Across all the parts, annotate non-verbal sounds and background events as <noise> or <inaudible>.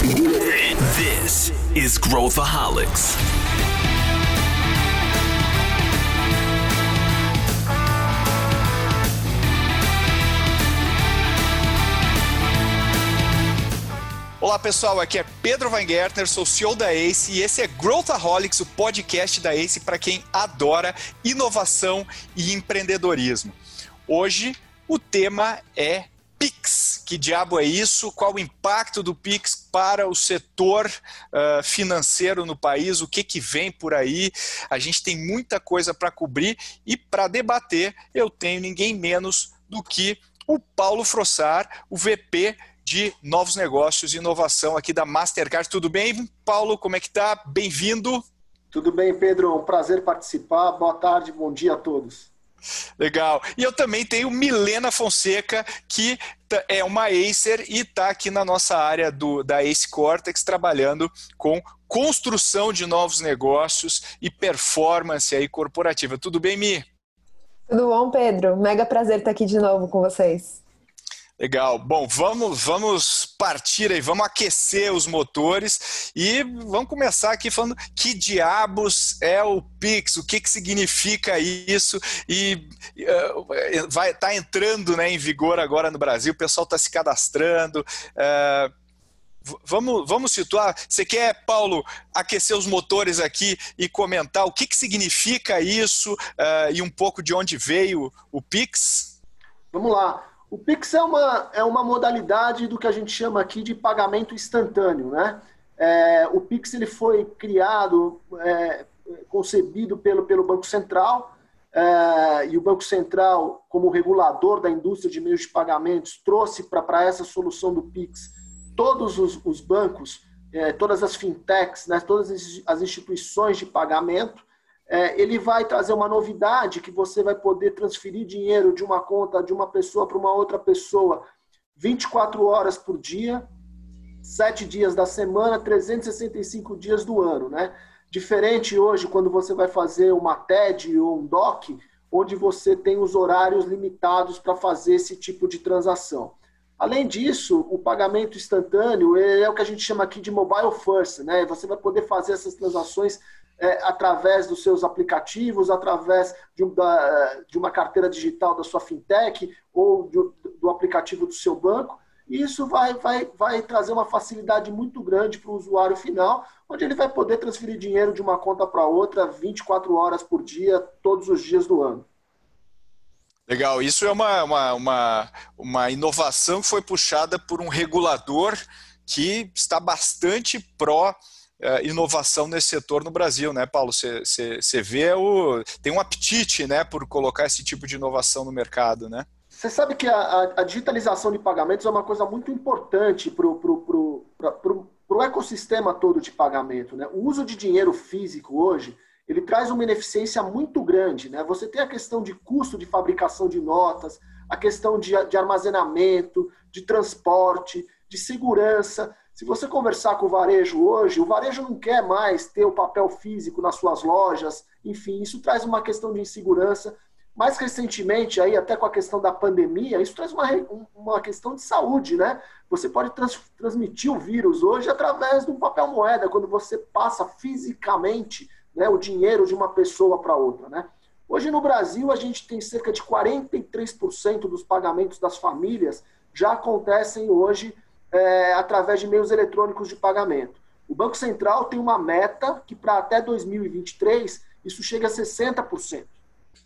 This is Growthaholics. Olá pessoal, aqui é Pedro Weingärtner, sou CEO da ACE e esse é Growthaholics, o podcast da ACE para quem adora inovação e empreendedorismo. Hoje o tema é Pix. Que diabo é isso? Qual o impacto do Pix para o setor uh, financeiro no país? O que, que vem por aí? A gente tem muita coisa para cobrir e para debater eu tenho ninguém menos do que o Paulo Frossar, o VP de novos negócios e inovação aqui da Mastercard. Tudo bem, Paulo? Como é que tá? Bem-vindo. Tudo bem, Pedro. Um prazer participar. Boa tarde, bom dia a todos. Legal. E eu também tenho Milena Fonseca, que é uma Acer e está aqui na nossa área do, da Ace Cortex, trabalhando com construção de novos negócios e performance aí corporativa. Tudo bem, Mi? Tudo bom, Pedro? Mega prazer estar aqui de novo com vocês. Legal. Bom, vamos, vamos partir aí, vamos aquecer os motores e vamos começar aqui falando que diabos é o Pix, o que, que significa isso e uh, vai tá entrando né, em vigor agora no Brasil, o pessoal está se cadastrando. Uh, Vamos, vamos situar. Você quer, Paulo, aquecer os motores aqui e comentar o que, que significa isso uh, e um pouco de onde veio o Pix? Vamos lá. O Pix é uma, é uma modalidade do que a gente chama aqui de pagamento instantâneo. Né? É, o Pix ele foi criado, é, concebido pelo, pelo Banco Central, é, e o Banco Central, como regulador da indústria de meios de pagamentos, trouxe para essa solução do Pix todos os, os bancos, é, todas as fintechs, né, todas as instituições de pagamento, é, ele vai trazer uma novidade que você vai poder transferir dinheiro de uma conta de uma pessoa para uma outra pessoa 24 horas por dia, 7 dias da semana, 365 dias do ano, né? Diferente hoje quando você vai fazer uma TED ou um DOC, onde você tem os horários limitados para fazer esse tipo de transação. Além disso, o pagamento instantâneo é o que a gente chama aqui de mobile first, né? Você vai poder fazer essas transações é, através dos seus aplicativos, através de, um, da, de, uma carteira digital da sua fintech ou de, do aplicativo do seu banco. E isso vai, vai, vai trazer uma facilidade muito grande para o usuário final, onde ele vai poder transferir dinheiro de uma conta para outra 24 horas por dia, todos os dias do ano. Legal, isso é uma, uma, uma, uma inovação que foi puxada por um regulador que está bastante pró inovação nesse setor no Brasil, né, Paulo? Você vê o tem um apetite, né, por colocar esse tipo de inovação no mercado, né? Você sabe que a, a, digitalização de pagamentos é uma coisa muito importante para o ecossistema todo de pagamento. Né? O uso de dinheiro físico hoje ele traz uma ineficiência muito grande. Né? Você tem a questão de custo de fabricação de notas, a questão de, de armazenamento, de transporte, de segurança. Se você conversar com o varejo hoje, o varejo não quer mais ter o papel físico nas suas lojas, enfim, isso traz uma questão de insegurança. Mais recentemente, aí até com a questão da pandemia, isso traz uma, uma questão de saúde, né? Você pode trans, transmitir o vírus hoje através de um papel moeda, quando você passa fisicamente né, o dinheiro de uma pessoa para outra, né? Hoje no Brasil, a gente tem cerca de 43% dos pagamentos das famílias já acontecem hoje é, através de meios eletrônicos de pagamento. O Banco Central tem uma meta que para até 2023 isso chega a 60%.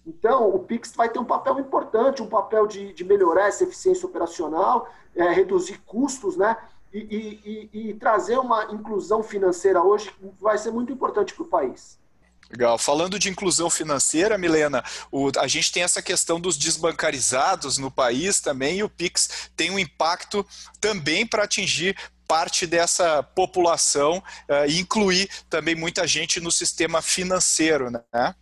Então, o Pix vai ter um papel importante, um papel de, de melhorar essa eficiência operacional, é, reduzir custos, né? E, e, e, e, trazer uma inclusão financeira hoje vai ser muito importante para o país. Legal. Falando de inclusão financeira, Milena, o, a gente tem essa questão dos desbancarizados no país também, e o Pix tem um impacto também para atingir parte dessa população uh, e incluir também muita gente no sistema financeiro, né?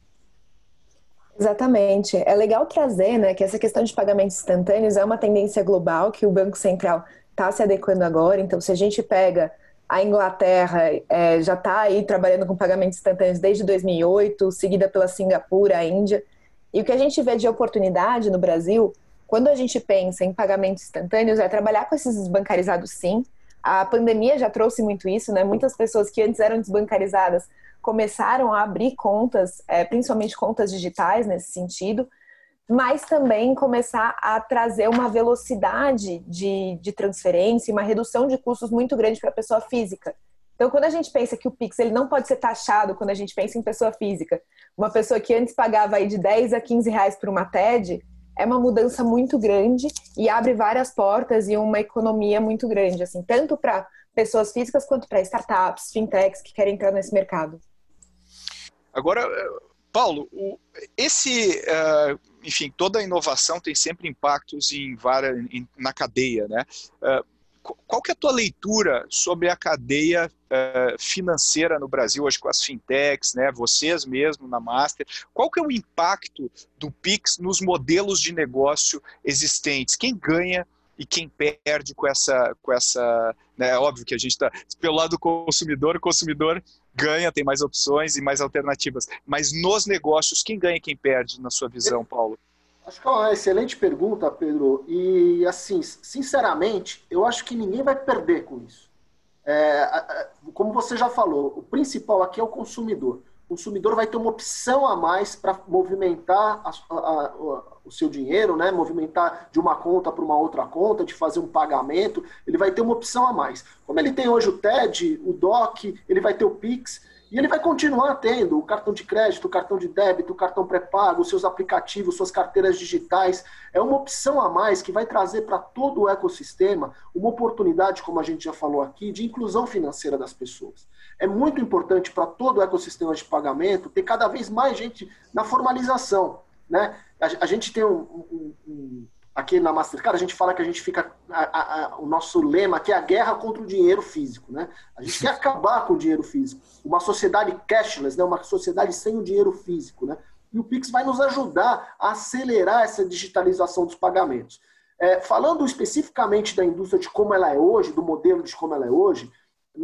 Exatamente. É legal trazer né, que essa questão de pagamentos instantâneos é uma tendência global que o Banco Central está se adequando agora. Então, se a gente pega a Inglaterra é, já está aí trabalhando com pagamentos instantâneos desde 2008, seguida pela Singapura, a Índia. E o que a gente vê de oportunidade no Brasil, quando a gente pensa em pagamentos instantâneos, é trabalhar com esses bancarizados sim, A pandemia já trouxe muito isso, né? Muitas pessoas que antes eram desbancarizadas começaram a abrir contas, é, principalmente contas digitais nesse sentido, mas também começar a trazer uma velocidade de, de transferência, uma redução de custos muito grande para a pessoa física. Então, quando a gente pensa que o Pix ele não pode ser taxado quando a gente pensa em pessoa física, uma pessoa que antes pagava aí de 10 a 15 reais por uma TED, é uma mudança muito grande e abre várias portas e uma economia muito grande, assim, tanto para pessoas físicas quanto para startups, fintechs que querem entrar nesse mercado. Agora, Paulo, esse, uh, enfim, toda inovação tem sempre impactos em várias, em, na cadeia, né? Uh, qual que é a tua leitura sobre a cadeia uh, financeira no Brasil, hoje com as fintechs, né, vocês mesmo na Master, qual que é o impacto do Pix nos modelos de negócio existentes? Quem ganha e quem perde com essa, com essa, né, é óbvio que a gente está pelo lado do consumidor, o consumidor ganha, tem mais opções e mais alternativas, mas nos negócios, quem ganha e quem perde, na sua visão, Paulo? Acho que é uma excelente pergunta, Pedro. E, assim, sinceramente, eu acho que ninguém vai perder com isso. É, como você já falou, o principal aqui é o consumidor. Consumidor vai ter uma opção a mais para movimentar a, a, a, o seu dinheiro, né? movimentar de uma conta para uma outra conta, de fazer um pagamento. Ele vai ter uma opção a mais. Como ele tem hoje o TED, o DOC, ele vai ter o PIX. E ele vai continuar tendo o cartão de crédito, o cartão de débito, o cartão pré-pago, seus aplicativos, suas carteiras digitais. É uma opção a mais que vai trazer para todo o ecossistema uma oportunidade, como a gente já falou aqui, de inclusão financeira das pessoas. É muito importante para todo o ecossistema de pagamento ter cada vez mais gente na formalização. Né? A, gente tem um, um, um aqui na Mastercard, a gente fala que a gente fica. A, a, o nosso lema aqui é a guerra contra o dinheiro físico. Né? A gente quer acabar com o dinheiro físico. Uma sociedade cashless, né? uma sociedade sem o dinheiro físico. Né? E o Pix vai nos ajudar a acelerar essa digitalização dos pagamentos. É, falando especificamente da indústria de como ela é hoje, do modelo de como ela é hoje,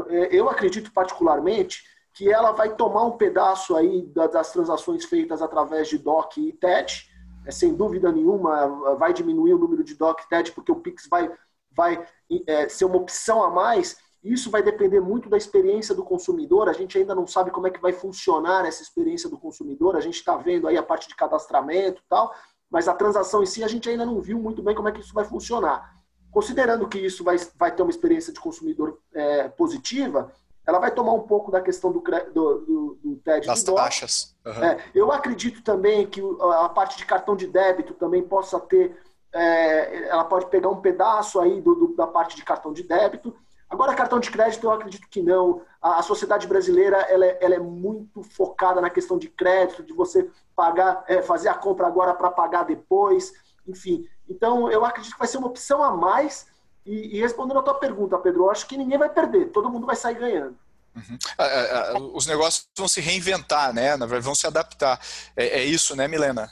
é, eu acredito particularmente que ela vai tomar um pedaço aí das transações feitas através de DOC e TED, sem dúvida nenhuma, vai diminuir o número de DOC TED, porque o Pix vai, vai é, ser uma opção a mais. Isso vai depender muito da experiência do consumidor. A gente ainda não sabe como é que vai funcionar essa experiência do consumidor. A gente está vendo aí a parte de cadastramento e tal, mas a transação em si a gente ainda não viu muito bem como é que isso vai funcionar. Considerando que isso vai, vai ter uma experiência de consumidor é, positiva, ela vai tomar um pouco da questão do, do, do, do TED. Das taxas. Uhum. É, eu acredito também que a parte de cartão de débito também possa ter, é, ela pode pegar um pedaço aí do, do, da parte de cartão de débito. Agora, cartão de crédito, eu acredito que não. A, a sociedade brasileira ela é, ela é, muito focada na questão de crédito, de você pagar, é, fazer a compra agora para pagar depois, enfim. Então, eu acredito que vai ser uma opção a mais e, e, respondendo a tua pergunta, Pedro, eu acho que ninguém vai perder, todo mundo vai sair ganhando. Uhum. Os negócios vão se reinventar, né? Vão se adaptar. É, é, isso, né, Milena?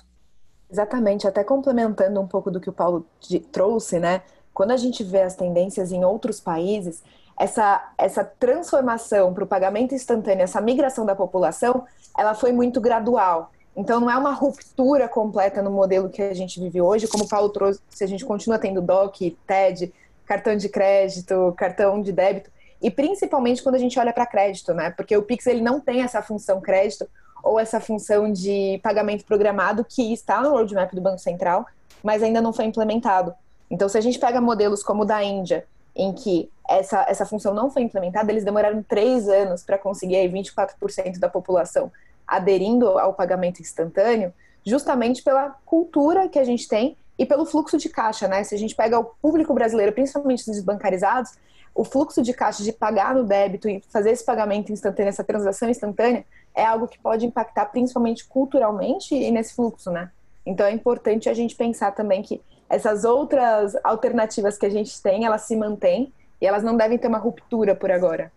Exatamente. Até complementando um pouco do que o Paulo trouxe, né? Quando a gente vê as tendências em outros países, essa, essa transformação para o pagamento instantâneo, essa migração da população, ela foi muito gradual. Então, não é uma ruptura completa no modelo que a gente vive hoje, como o Paulo trouxe, se a gente continua tendo DOC, TED, cartão de crédito, cartão de débito, e principalmente quando a gente olha para crédito, né? Porque o Pix ele não tem essa função crédito ou essa função de pagamento programado que está no roadmap do Banco Central, mas ainda não foi implementado. Então, se a gente pega modelos como o da Índia, em que essa, essa função não foi implementada, eles demoraram três anos para conseguir aí 24% da população aderindo ao pagamento instantâneo, justamente pela cultura que a gente tem e pelo fluxo de caixa, né? Se a gente pega o público brasileiro, principalmente os desbancarizados, o fluxo de caixa de pagar no débito e fazer esse pagamento instantâneo, essa transação instantânea, é algo que pode impactar principalmente culturalmente e nesse fluxo, né? Então é importante a gente pensar também que essas outras alternativas que a gente tem, elas se mantêm e elas não devem ter uma ruptura por agora.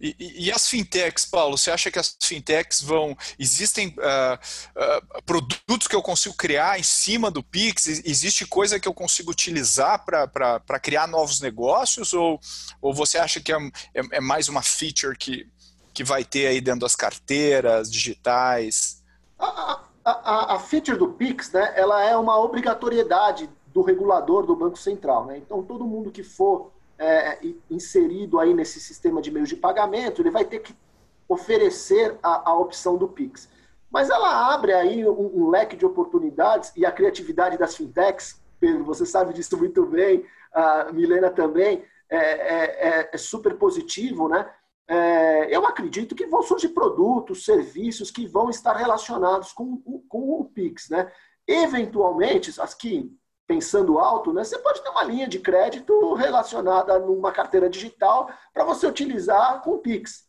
E, e, as fintechs, Paulo, você acha que as fintechs vão. Existem uh, uh, produtos que eu consigo criar em cima do Pix? Existe coisa que eu consigo utilizar para criar novos negócios? Ou, ou você acha que é, é, é, mais uma feature que, que vai ter aí dentro das carteiras digitais? A, a, a feature do Pix, né, ela é uma obrigatoriedade do regulador do Banco Central. Né? Então, todo mundo que for é, inserido aí nesse sistema de meios de pagamento, ele vai ter que oferecer a, a opção do Pix. Mas ela abre aí um, um, leque de oportunidades e a criatividade das fintechs, Pedro, você sabe disso muito bem, a Milena também, é, é, é, é super positivo, né? É, eu acredito que vão surgir produtos, serviços que vão estar relacionados com, com o Pix, né? Eventualmente, as que, pensando alto, né, você pode ter uma linha de crédito relacionada numa carteira digital para você utilizar com o Pix.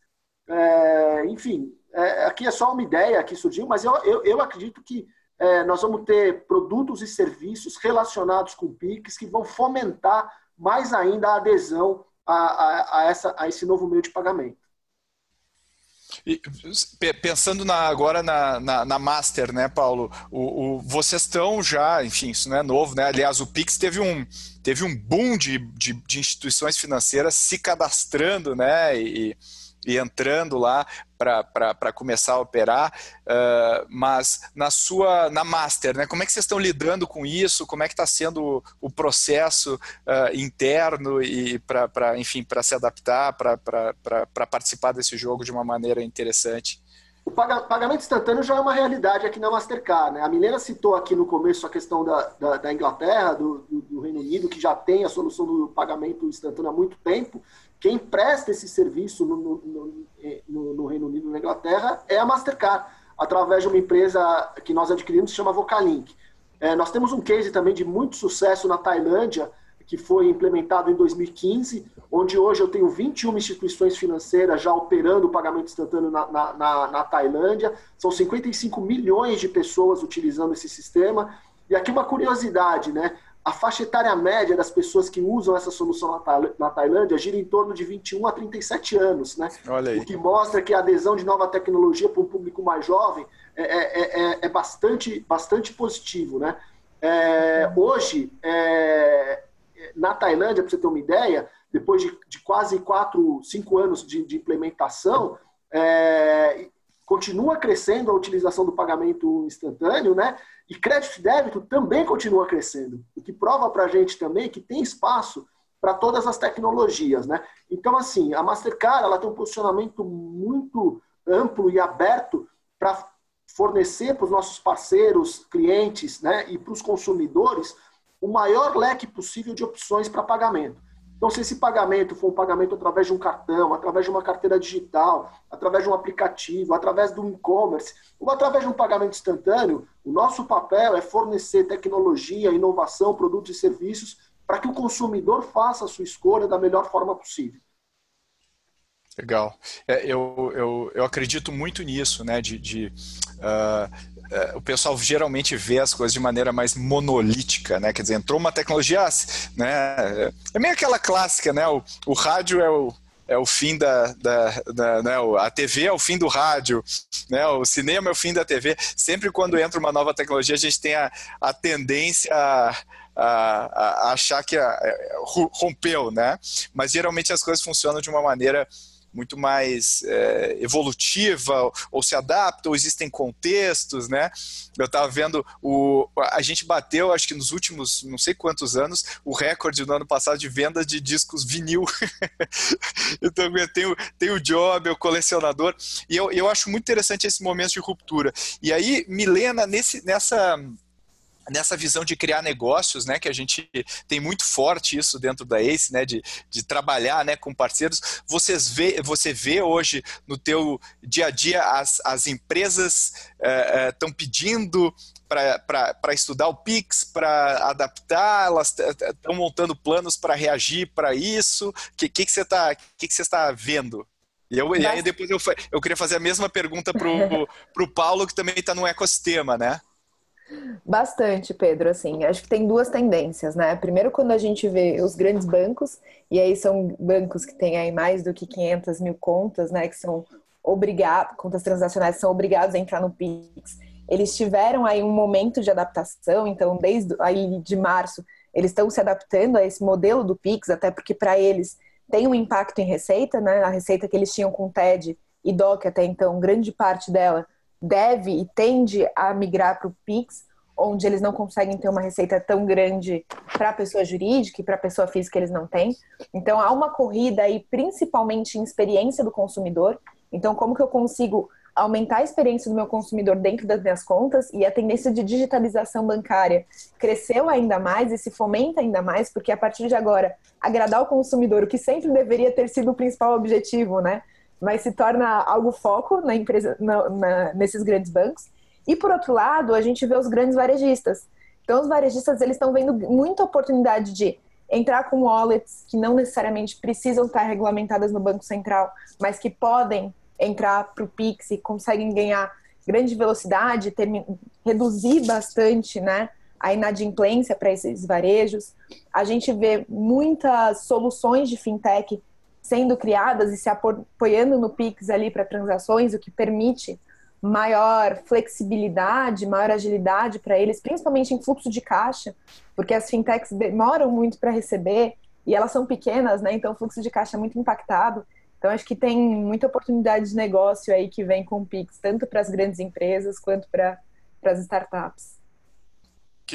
É, enfim, é, aqui é só uma ideia que surgiu, mas eu, eu, eu acredito que é, nós vamos ter produtos e serviços relacionados com o Pix que vão fomentar mais ainda a adesão a, a, a, essa, a esse novo meio de pagamento. E, pensando na, agora na, na, na, Master, né, Paulo? O, o, vocês estão já, enfim, isso não é novo, né? Aliás, o Pix teve um, teve um boom de, de, de instituições financeiras se cadastrando, né? E, e entrando lá para começar a operar, uh, mas na sua na master, né? Como é que vocês estão lidando com isso? Como é que está sendo o, processo uh, interno e para enfim para se adaptar, para participar desse jogo de uma maneira interessante? O pagamento instantâneo já é uma realidade aqui na Mastercard. Né? A Milena citou aqui no começo a questão da, da, da Inglaterra, do, do, do, Reino Unido, que já tem a solução do pagamento instantâneo há muito tempo. Quem presta esse serviço no, no, no, no Reino Unido e na Inglaterra é a Mastercard, através de uma empresa que nós adquirimos, que chama Vocalink. É, nós temos um case também de muito sucesso na Tailândia, que foi implementado em 2015, onde hoje eu tenho 21 instituições financeiras já operando o pagamento instantâneo na, na, na, na Tailândia. São 55 milhões de pessoas utilizando esse sistema. E aqui uma curiosidade, né? A faixa etária média das pessoas que usam essa solução na, Tailândia gira em torno de 21 a 37 anos, né? O que mostra que a adesão de nova tecnologia para um público mais jovem é, é, é, é bastante, bastante positivo, né? É, hoje, é, na Tailândia, para você ter uma ideia, depois de, de quase 4, 5 anos de, de implementação, é, continua crescendo a utilização do pagamento instantâneo, né? E crédito e débito também continua crescendo, o que prova para a gente também que tem espaço para todas as tecnologias, né? Então, assim, a Mastercard ela tem um posicionamento muito amplo e aberto para fornecer para os nossos parceiros, clientes, né, e para os consumidores o maior leque possível de opções para pagamento. Então, se esse pagamento for um pagamento através de um cartão, através de uma carteira digital, através de um aplicativo, através do e-commerce, ou através de um pagamento instantâneo, o nosso papel é fornecer tecnologia, inovação, produtos e serviços para que o consumidor faça a sua escolha da melhor forma possível. Legal. É, eu, eu, eu acredito muito nisso, né? De, de uh, uh, o pessoal geralmente vê as coisas de maneira mais monolítica, né? Quer dizer, entrou uma tecnologia, né? É meio aquela clássica, né? O, o rádio é o, é o fim da, da, da né? a TV é o fim do rádio, né? O cinema é o fim da TV. Sempre quando entra uma nova tecnologia, a gente tem a, a tendência a, a, a achar que a, rompeu, né? Mas geralmente as coisas funcionam de uma maneira muito mais é, evolutiva, ou se adapta, ou existem contextos, né? Eu estava vendo, o, a gente bateu, acho que nos últimos não sei quantos anos, o recorde no ano passado de venda de discos vinil. <laughs> então, tem o, tem o job, o colecionador, e eu, eu acho muito interessante esse momento de ruptura. E aí, Milena, nesse, nessa nessa visão de criar negócios, né, que a gente tem muito forte isso dentro da ACE, né, de, de trabalhar, né, com parceiros, vocês vê, você vê hoje no teu dia a dia as, as empresas estão uh, uh, pedindo para estudar o Pix, para adaptar, elas estão montando planos para reagir para isso. O que, que, que, você está que que está vendo? E, eu, e aí depois eu, eu queria fazer a mesma pergunta para o Paulo, que também está no ecossistema, né? Bastante, Pedro. Assim, acho que tem duas tendências, né? Primeiro, quando a gente vê os grandes bancos, e aí são bancos que têm aí mais do que 500 mil contas, né? Que são obrigados, contas transacionais são obrigados a entrar no Pix. Eles tiveram aí um momento de adaptação, então desde aí de março eles estão se adaptando a esse modelo do Pix, até porque para eles tem um impacto em receita, né? A receita que eles tinham com TED e DOC até então, grande parte dela deve e tende a migrar para o Pix, onde eles não conseguem ter uma receita tão grande para a pessoa jurídica e para a pessoa física eles não têm. Então há uma corrida aí principalmente em experiência do consumidor. Então como que eu consigo aumentar a experiência do meu consumidor dentro das minhas contas e a tendência de digitalização bancária cresceu ainda mais e se fomenta ainda mais, porque a partir de agora, agradar o consumidor, o que sempre deveria ter sido o principal objetivo, né? Mas se torna algo foco na empresa, na, na, nesses grandes bancos. E por outro lado, a gente vê os grandes varejistas. Então, os varejistas eles estão vendo muita oportunidade de entrar com wallets que não necessariamente precisam estar regulamentadas no Banco Central, mas que podem entrar para o Pix e conseguem ganhar grande velocidade, reduzir bastante né, a inadimplência para esses varejos. A gente vê muitas soluções de fintech sendo criadas e se apoiando no Pix ali para transações, o que permite maior flexibilidade, maior agilidade para eles, principalmente em fluxo de caixa, porque as fintechs demoram muito para receber e elas são pequenas, né? Então o fluxo de caixa é muito impactado. Então, acho que tem muita oportunidade de negócio aí que vem com o Pix, tanto para as grandes empresas quanto para as startups.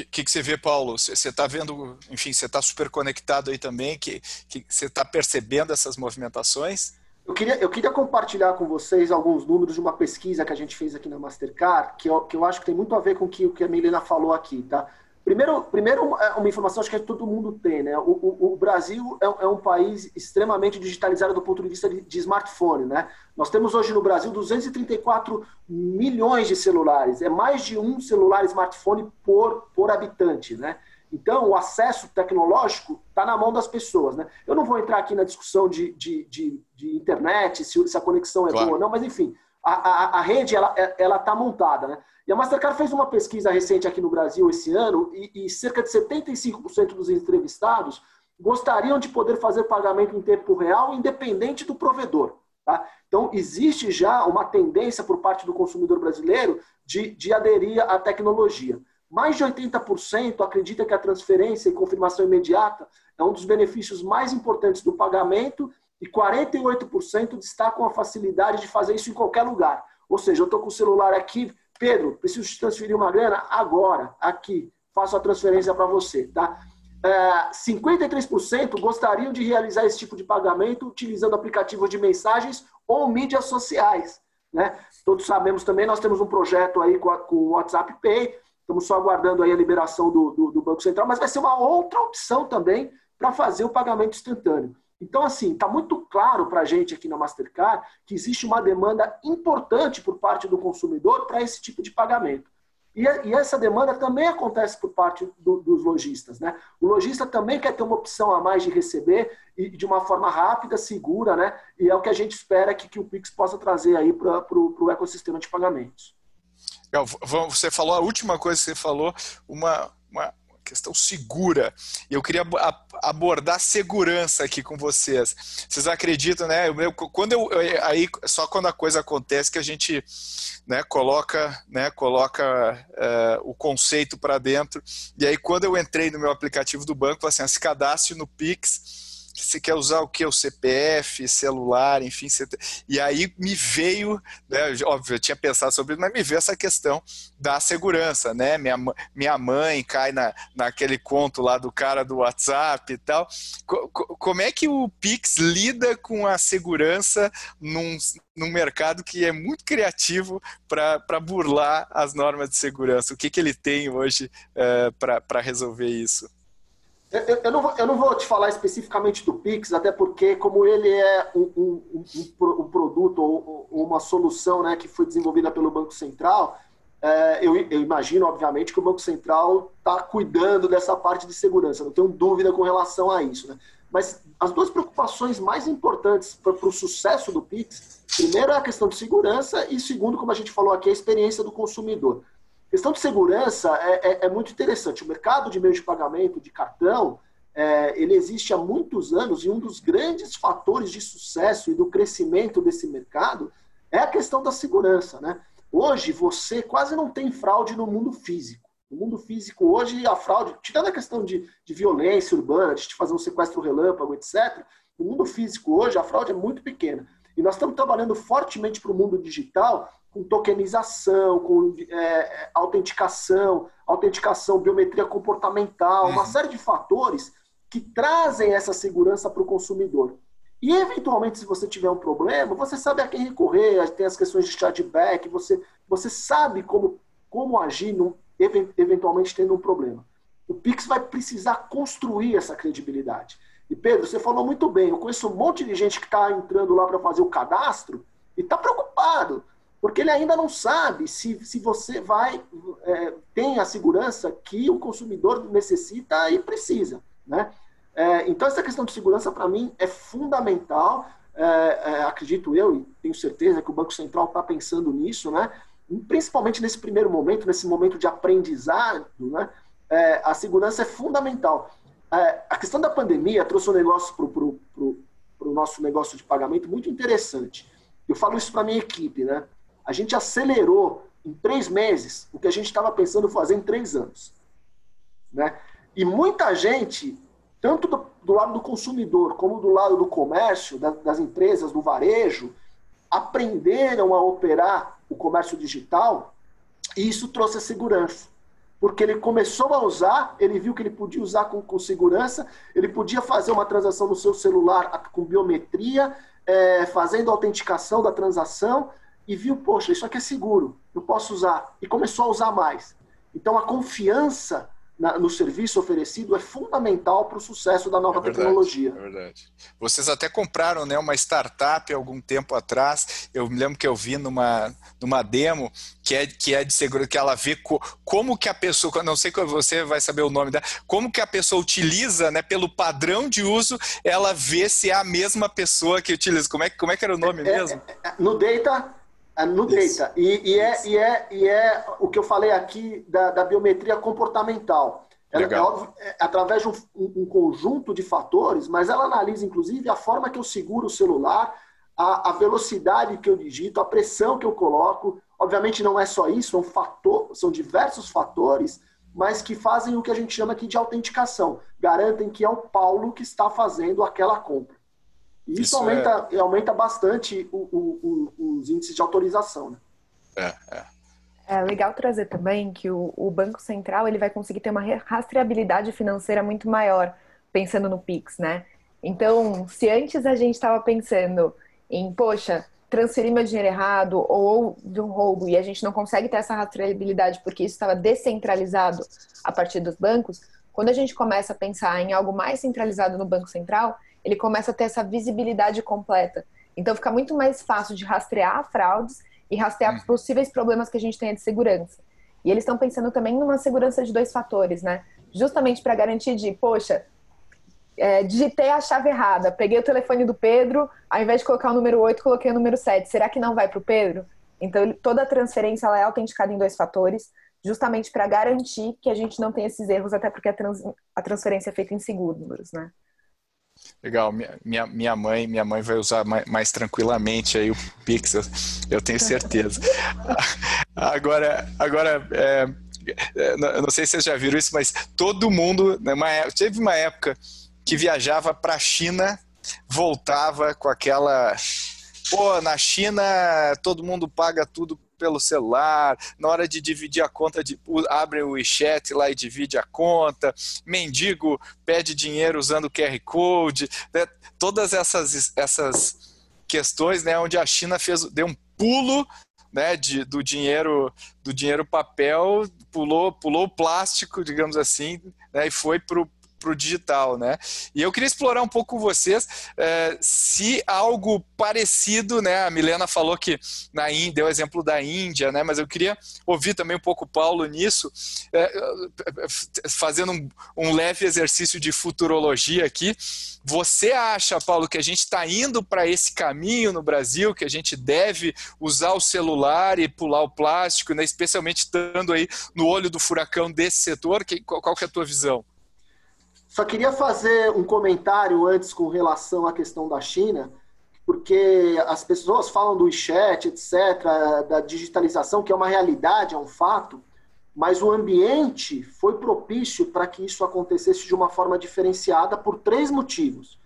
O que, que, você vê, Paulo? Você está vendo, enfim, você está super conectado aí também, que, que você está percebendo essas movimentações? Eu queria, eu queria compartilhar com vocês alguns números de uma pesquisa que a gente fez aqui na Mastercard, que eu, que eu acho que tem muito a ver com o que, o que a Milena falou aqui, tá? Primeiro, primeiro é uma informação acho que todo mundo tem, né? O, o, o Brasil é, é, um país extremamente digitalizado do ponto de vista de, de, smartphone, né? Nós temos hoje no Brasil 234 milhões de celulares, é mais de um celular smartphone por, por habitante, né? Então, o acesso tecnológico está na mão das pessoas, né? Eu não vou entrar aqui na discussão de, de, de, de internet, se, se, a conexão é claro. boa ou não, mas enfim, a, a, a rede ela está montada, né? E a Mastercard fez uma pesquisa recente aqui no Brasil esse ano e, e cerca de 75% dos entrevistados gostariam de poder fazer pagamento em tempo real, independente do provedor. Tá? Então, existe já uma tendência por parte do consumidor brasileiro de, de aderir à tecnologia. Mais de 80% acredita que a transferência e confirmação imediata é um dos benefícios mais importantes do pagamento e 48% destacam a facilidade de fazer isso em qualquer lugar. Ou seja, eu estou com o celular aqui, Pedro, preciso te transferir uma grana agora, aqui. Faço a transferência para você, tá? É, 53% gostariam de realizar esse tipo de pagamento utilizando aplicativos de mensagens ou mídias sociais. Né? Todos sabemos também, nós temos um projeto aí com, a, com o WhatsApp Pay, estamos só aguardando aí a liberação do, do, do Banco Central, mas vai ser uma outra opção também para fazer o pagamento instantâneo. Então, assim, está muito claro para a gente aqui na Mastercard que existe uma demanda importante por parte do consumidor para esse tipo de pagamento. E, e, essa demanda também acontece por parte do, dos lojistas. Né? O lojista também quer ter uma opção a mais de receber e de uma forma rápida, segura, né? e é o que a gente espera que, que o Pix possa trazer aí para o ecossistema de pagamentos. Você falou a última coisa que você falou, uma, uma questão segura. E eu queria abordar segurança aqui com vocês. Vocês acreditam, né? Eu, quando eu, aí só quando a coisa acontece que a gente, né, coloca, né, coloca uh, o conceito para dentro. E aí quando eu entrei no meu aplicativo do banco, assim, se cadastre no Pix você quer usar o que? O CPF, celular, enfim. E aí me veio, né, óbvio, eu tinha pensado sobre isso, mas me veio essa questão da segurança, né? Minha, minha mãe cai na, naquele conto lá do cara do WhatsApp e tal. como é que o Pix lida com a segurança num, num mercado que é muito criativo para burlar as normas de segurança? O que, que ele tem hoje uh, eh, para resolver isso? Eu, eu, não vou, eu não vou te falar especificamente do Pix, até porque, como ele é um, um, um, um produto ou, uma solução né, que foi desenvolvida pelo Banco Central, é, eu, eu, imagino, obviamente, que o Banco Central está cuidando dessa parte de segurança, não tenho dúvida com relação a isso. Né? Mas as duas preocupações mais importantes para o sucesso do Pix, primeiro é a questão de segurança e segundo, como a gente falou aqui, a experiência do consumidor. Questão de segurança é, é, é, muito interessante. O mercado de meios de pagamento de cartão, é, ele existe há muitos anos e um dos grandes fatores de sucesso e do crescimento desse mercado é a questão da segurança. Né? Hoje, você quase não tem fraude no mundo físico. No mundo físico, hoje, a fraude, tirando a questão de, de violência urbana, de fazer um sequestro relâmpago, etc., no mundo físico, hoje, a fraude é muito pequena. E nós estamos trabalhando fortemente para o mundo digital com tokenização, com é, autenticação, autenticação, biometria comportamental, uma uhum. série de fatores que trazem essa segurança para o consumidor. E, eventualmente, se você tiver um problema, você sabe a quem recorrer, tem as questões de chatback, você, você sabe como, como agir, num, eventualmente tendo um problema. O Pix vai precisar construir essa credibilidade. E Pedro, você falou muito bem. Eu conheço um monte de gente que está entrando lá para fazer o cadastro e está preocupado, porque ele ainda não sabe se, se você vai é, tem a segurança que o consumidor necessita e precisa, né? É, então essa questão de segurança para mim é fundamental. É, é, acredito eu e tenho certeza que o Banco Central está pensando nisso, né? Principalmente nesse primeiro momento, nesse momento de aprendizado, né? É, a segurança é fundamental. É, a questão da pandemia trouxe um negócio para o nosso negócio de pagamento muito interessante. Eu falo isso para minha equipe, né? A gente acelerou em três meses o que a gente estava pensando fazer em três anos, né? E muita gente, tanto do, do lado do consumidor como do lado do comércio, da, das empresas, do varejo, aprenderam a operar o comércio digital e isso trouxe a segurança porque ele começou a usar, ele viu que ele podia usar com, com segurança, ele podia fazer uma transação no seu celular com biometria, é, fazendo autenticação da transação, e viu, poxa, isso aqui é seguro, eu posso usar. E começou a usar mais. Então a confiança na, no serviço oferecido é fundamental para o sucesso da nova é verdade, tecnologia. É verdade. Vocês até compraram né, uma startup algum tempo atrás. Eu me lembro que eu vi numa, numa demo que é, que é de segurança, que ela vê co, como que a pessoa, não sei que você vai saber o nome dela, como que a pessoa utiliza, né, pelo padrão de uso, ela vê se é a mesma pessoa que utiliza. Como é, como é que era o nome é, é mesmo? É, no Data é, no Isso. data. E, e, é, e, é, e é o que eu falei aqui da, da biometria comportamental. Ela, é, óbvio, é através de um, um, conjunto de fatores, mas ela analisa, inclusive, a forma que eu seguro o celular, a, a, velocidade que eu digito, a pressão que eu coloco. Obviamente não é só isso, é um fator, são diversos fatores, mas que fazem o que a gente chama aqui de autenticação. Garantem que é o Paulo que está fazendo aquela compra. E isso, isso aumenta, é... aumenta bastante o, o, o, os índices de autorização. Né? É, é. É legal trazer também que o, o, Banco Central ele vai conseguir ter uma rastreabilidade financeira muito maior, pensando no Pix, né? Então, se antes a gente estava pensando em, poxa, transferir meu dinheiro errado ou de um roubo e a gente não consegue ter essa rastreabilidade porque isso estava descentralizado a partir dos bancos, quando a gente começa a pensar em algo mais centralizado no Banco Central, ele começa a ter essa visibilidade completa. Então fica muito mais fácil de rastrear fraudes e rastrear uhum. possíveis problemas que a gente tenha de segurança. E eles estão pensando também numa segurança de dois fatores, né? Justamente para garantir de, poxa, é, digitei a chave errada, peguei o telefone do Pedro, ao invés de colocar o número 8, coloquei o número 7. Será que não vai para o Pedro? Então, toda a transferência ela é autenticada em dois fatores, justamente para garantir que a gente não tenha esses erros, até porque a, trans, a transferência é feita em segundos, né? Legal, minha, minha mãe minha mãe vai usar mais, mais tranquilamente aí o Pixel, eu tenho certeza. <laughs> agora, agora é, é não sei se vocês já viram isso, mas todo mundo, né, uma, teve uma época que viajava para a China, voltava com aquela pô, na China todo mundo paga tudo pelo celular, na hora de dividir a conta, de, abre o WeChat lá e divide a conta, mendigo pede dinheiro usando QR Code, né? todas essas, essas questões né, onde a China fez, deu um pulo né, de, do dinheiro do dinheiro papel, pulou, pulou o plástico, digamos assim, né, e foi para o para o digital, né? E eu queria explorar um pouco com vocês é, se algo parecido, né? A Milena falou que na Índia, deu exemplo da Índia, né? Mas eu queria ouvir também um pouco o Paulo nisso, é, fazendo um, um leve exercício de futurologia aqui. Você acha, Paulo, que a gente está indo para esse caminho no Brasil, que a gente deve usar o celular e pular o plástico, né? especialmente estando aí no olho do furacão desse setor? Que, qual, qual que é a tua visão? Só queria fazer um comentário antes com relação à questão da China, porque as pessoas falam do chat, etc., da digitalização, que é uma realidade, é um fato, mas o ambiente foi propício para que isso acontecesse de uma forma diferenciada por três motivos.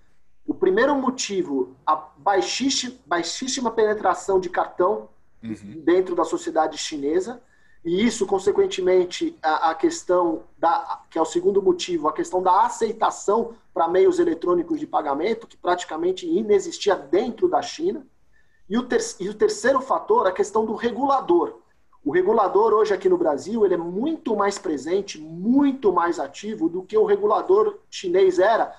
O primeiro motivo, a baixíssima, baixíssima penetração de cartão uhum. dentro da sociedade chinesa, e isso, consequentemente, a, a, questão da, que é o segundo motivo, a questão da aceitação para meios eletrônicos de pagamento, que praticamente inexistia dentro da China. E o, ter, e o terceiro fator, a questão do regulador. O regulador hoje aqui no Brasil ele é muito mais presente, muito mais ativo do que o regulador chinês era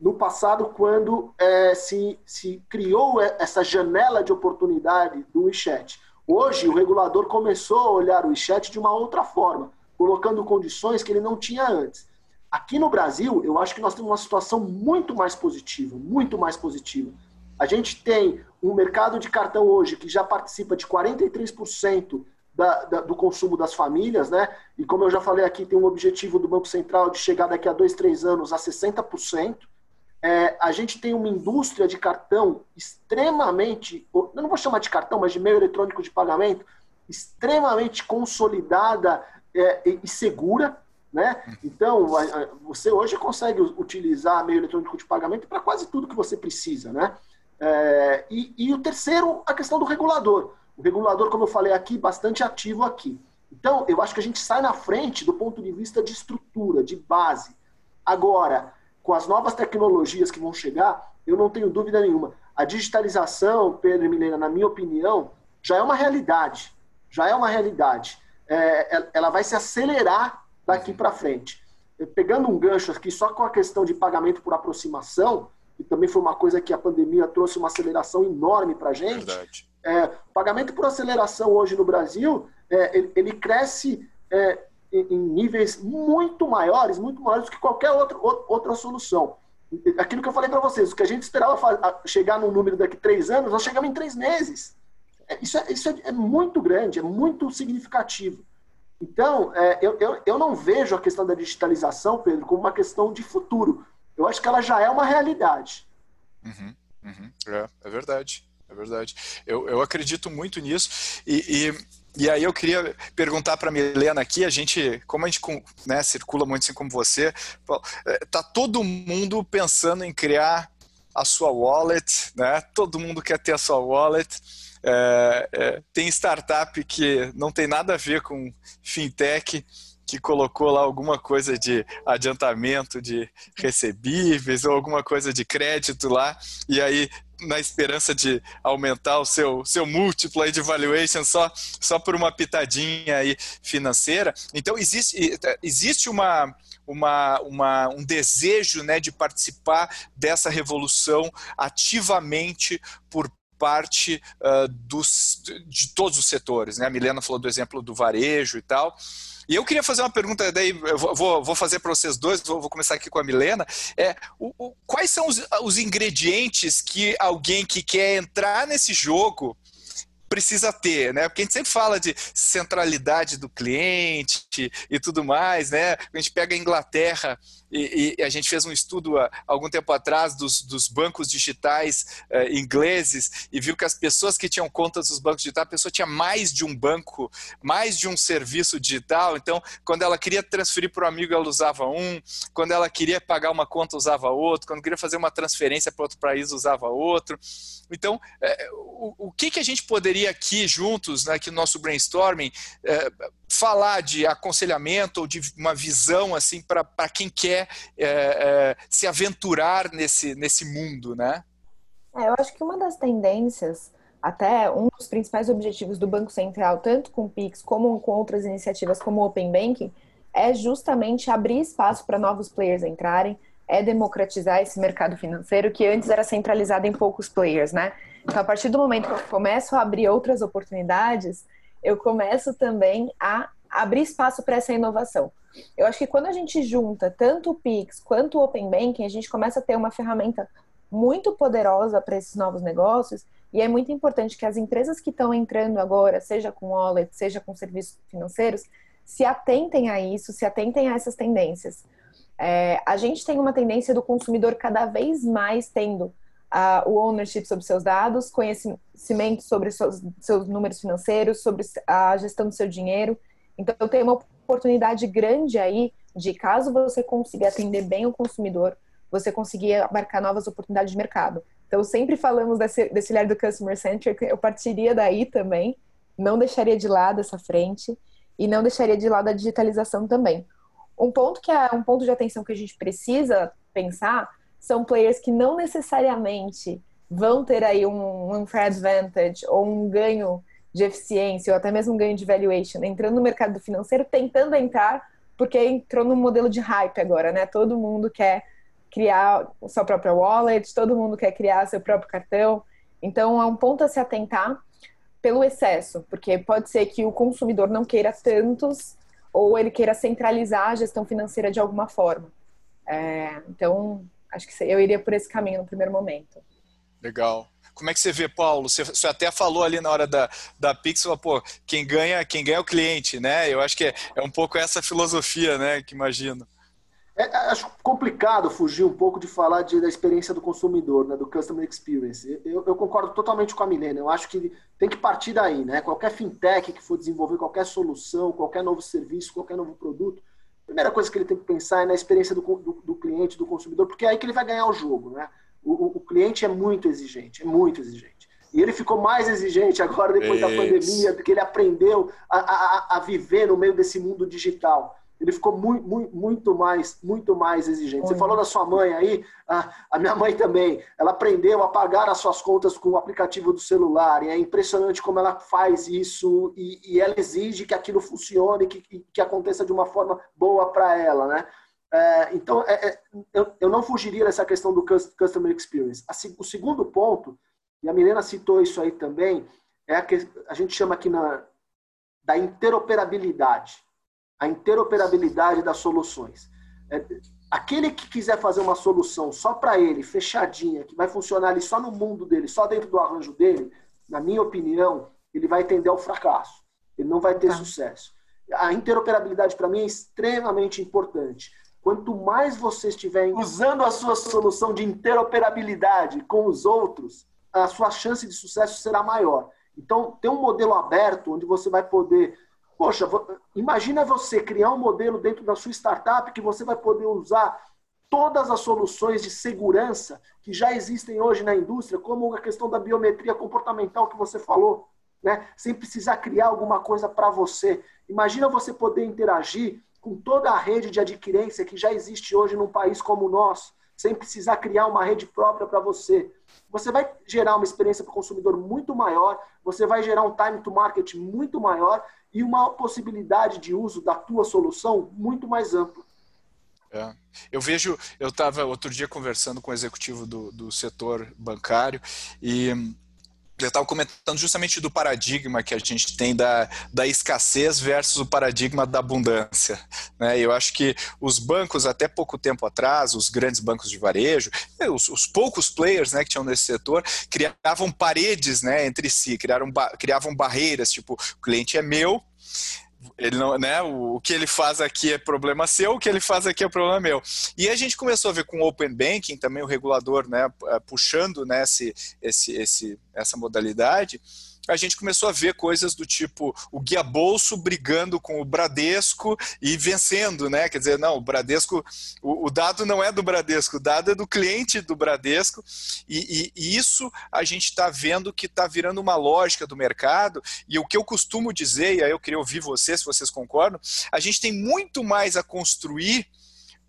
no passado, quando é, se, se criou essa janela de oportunidade do WeChat. Hoje, o regulador começou a olhar o WeChat de uma outra forma, colocando condições que ele não tinha antes. Aqui no Brasil, eu acho que nós temos uma situação muito mais positiva, muito mais positiva. A gente tem um mercado de cartão hoje que já participa de 43% da, da, do consumo das famílias, né? E como eu já falei aqui, tem um objetivo do Banco Central de chegar daqui a dois, três anos a 60% é, a gente tem uma indústria de cartão extremamente, eu não vou chamar de cartão, mas de meio eletrônico de pagamento, extremamente consolidada é, e segura. Né? Então, você hoje consegue utilizar meio eletrônico de pagamento para quase tudo que você precisa. Né? É, e, e o terceiro, a questão do regulador. O regulador, como eu falei aqui, bastante ativo aqui. Então, eu acho que a gente sai na frente do ponto de vista de estrutura, de base. Agora, com as novas tecnologias que vão chegar, eu não tenho dúvida nenhuma. A digitalização, Pedro e Milena, na minha opinião, já é uma realidade. Já é uma realidade. É, ela vai se acelerar daqui para frente. Pegando um gancho aqui só com a questão de pagamento por aproximação, que também foi uma coisa que a pandemia trouxe uma aceleração enorme para a gente. É, pagamento por aceleração hoje no Brasil, é, ele, ele, cresce é, em níveis muito maiores, muito maiores do que qualquer outra, outra solução. Aquilo que eu falei para vocês, o que a gente esperava chegar num número daqui a três anos, nós chegamos em três meses. É, isso é, isso é muito grande, é muito significativo. Então, é, eu, eu, eu não vejo a questão da digitalização, Pedro, como uma questão de futuro. Eu acho que ela já é uma realidade. Uhum, uhum. É, é verdade, é verdade. Eu, eu acredito muito nisso. E, e e aí eu queria perguntar para Milena aqui, a gente, como a gente né, circula muito assim como você, é, tá todo mundo pensando em criar a sua wallet, né? Todo mundo quer ter a sua wallet. É, é, tem startup que não tem nada a ver com fintech, que colocou lá alguma coisa de adiantamento de recebíveis ou alguma coisa de crédito lá, e aí na esperança de aumentar o seu, seu múltiplo aí de valuation só, só por uma pitadinha aí financeira. Então, existe, existe uma, uma, uma, um desejo né, de participar dessa revolução ativamente por parte uh, dos, de todos os setores. Né? A Milena falou do exemplo do varejo e tal. E eu queria fazer uma pergunta, daí vou, vou fazer para vocês dois, vou, vou, começar aqui com a Milena. É, o, o, quais são os, os ingredientes que alguém que quer entrar nesse jogo precisa ter, né? Porque a gente sempre fala de centralidade do cliente e tudo mais, né? A gente pega a Inglaterra e, e, a gente fez um estudo há algum tempo atrás dos, dos bancos digitais eh, ingleses e viu que as pessoas que tinham contas nos bancos digitais, a pessoa tinha mais de um banco, mais de um serviço digital. Então, quando ela queria transferir para o amigo, ela usava um. Quando ela queria pagar uma conta, usava outro. Quando queria fazer uma transferência para outro país, usava outro. Então, eh, o, o que, que a gente poderia aqui juntos, né, aqui no nosso brainstorming, eh, falar de aconselhamento ou de uma visão assim para quem quer é, é, se aventurar nesse, nesse mundo, né? É, eu acho que uma das tendências, até um dos principais objetivos do Banco Central, tanto com o Pix como com outras iniciativas como o Open Banking, é justamente abrir espaço para novos players entrarem, é democratizar esse mercado financeiro que antes era centralizado em poucos players, né? Então, a partir do momento que eu começo a abrir outras oportunidades, eu começo também a abrir espaço para essa inovação. Eu acho que quando a gente junta tanto o Pix quanto o Open Banking, a gente começa a ter uma ferramenta muito poderosa para esses novos negócios e é muito importante que as empresas que estão entrando agora, seja com wallet, seja com serviços financeiros, se atentem a isso, se atentem a essas tendências. É, a gente tem uma tendência do consumidor cada vez mais tendo o ownership sobre seus dados, conhecimento sobre seus, seus números financeiros, sobre a gestão do seu dinheiro. Então, tem uma oportunidade grande aí de, caso você consiga atender bem o consumidor, você conseguir abarcar novas oportunidades de mercado. Então, sempre falamos desse, desse olhar do customer centric, eu partiria daí também, não deixaria de lado essa frente e não deixaria de lado a digitalização também. Um ponto que é um ponto de atenção que a gente precisa pensar são players que não necessariamente vão ter aí um, um fair advantage ou um ganho de eficiência ou até mesmo um ganho de valuation entrando no mercado financeiro, tentando entrar porque entrou no modelo de hype agora, né? Todo mundo quer criar sua própria wallet, todo mundo quer criar seu próprio cartão. Então, é um ponto a se atentar pelo excesso, porque pode ser que o consumidor não queira tantos ou ele queira centralizar a gestão financeira de alguma forma. É, então, acho que eu iria por esse caminho no primeiro momento. Legal. Como é que você vê, Paulo? Você, você até falou ali na hora da, da Pix, pô, quem ganha, quem ganha é o cliente, né? Eu acho que é, é um pouco essa filosofia, né, que imagino. É, é, acho complicado fugir um pouco de falar de, da experiência do consumidor, né, do customer experience. Eu, eu, concordo totalmente com a Milena. Eu acho que tem que partir daí, né? Qualquer fintech que for desenvolver qualquer solução, qualquer novo serviço, qualquer novo produto, primeira coisa que ele tem que pensar é na experiência do, do, do cliente, do consumidor, porque é aí que ele vai ganhar o jogo, né? o, o cliente é muito exigente, é muito exigente. E ele ficou mais exigente agora, depois da pandemia, porque ele aprendeu a, a, a, viver no meio desse mundo digital. Ele ficou muito, muito, muito mais, muito mais exigente. Você falou da sua mãe aí, a, a, minha mãe também. Ela aprendeu a pagar as suas contas com o aplicativo do celular. E é impressionante como ela faz isso e, e ela exige que aquilo funcione, que, que aconteça de uma forma boa para ela, né? É, então, é, é, eu, eu, não fugiria dessa questão do customer experience. A, o segundo ponto, e a Milena citou isso aí também, é a que a gente chama aqui na, da interoperabilidade. A interoperabilidade das soluções. É, aquele que quiser fazer uma solução só para ele, fechadinha, que vai funcionar ali só no mundo dele, só dentro do arranjo dele, na minha opinião, ele vai tender ao fracasso. Ele não vai ter tá. sucesso. A interoperabilidade, para mim, é extremamente importante. Quanto mais você estiver usando a sua solução de interoperabilidade com os outros, a sua chance de sucesso será maior. Então, ter um modelo aberto onde você vai poder. Poxa, imagina você criar um modelo dentro da sua startup que você vai poder usar todas as soluções de segurança que já existem hoje na indústria, como a questão da biometria comportamental que você falou, né? sem precisar criar alguma coisa para você. Imagina você poder interagir com toda a rede de adquirência que já existe hoje num país como o nosso, sem precisar criar uma rede própria para você. Você vai gerar uma experiência para o consumidor muito maior, você vai gerar um time to market muito maior e uma possibilidade de uso da tua solução muito mais ampla. É. Eu vejo, eu estava outro dia conversando com o executivo do, do setor bancário e eu estava comentando justamente do paradigma que a gente tem da, da escassez versus o paradigma da abundância. Né? Eu acho que os bancos, até pouco tempo atrás, os grandes bancos de varejo, os, os poucos players né, que tinham nesse setor, criavam paredes né, entre si, criaram, criavam barreiras, tipo, o cliente é meu, ele não, né, o, que ele faz aqui é problema seu, o que ele faz aqui é problema meu. E a gente começou a ver com o Open Banking, também o regulador né, puxando né, esse, esse, essa modalidade, a gente começou a ver coisas do tipo o guia bolso brigando com o Bradesco e vencendo, né? Quer dizer, não, o Bradesco, o, o dado não é do Bradesco, o dado é do cliente do Bradesco, e, e, e isso a gente está vendo que está virando uma lógica do mercado, e o que eu costumo dizer, e aí eu queria ouvir vocês, se vocês concordam, a gente tem muito mais a construir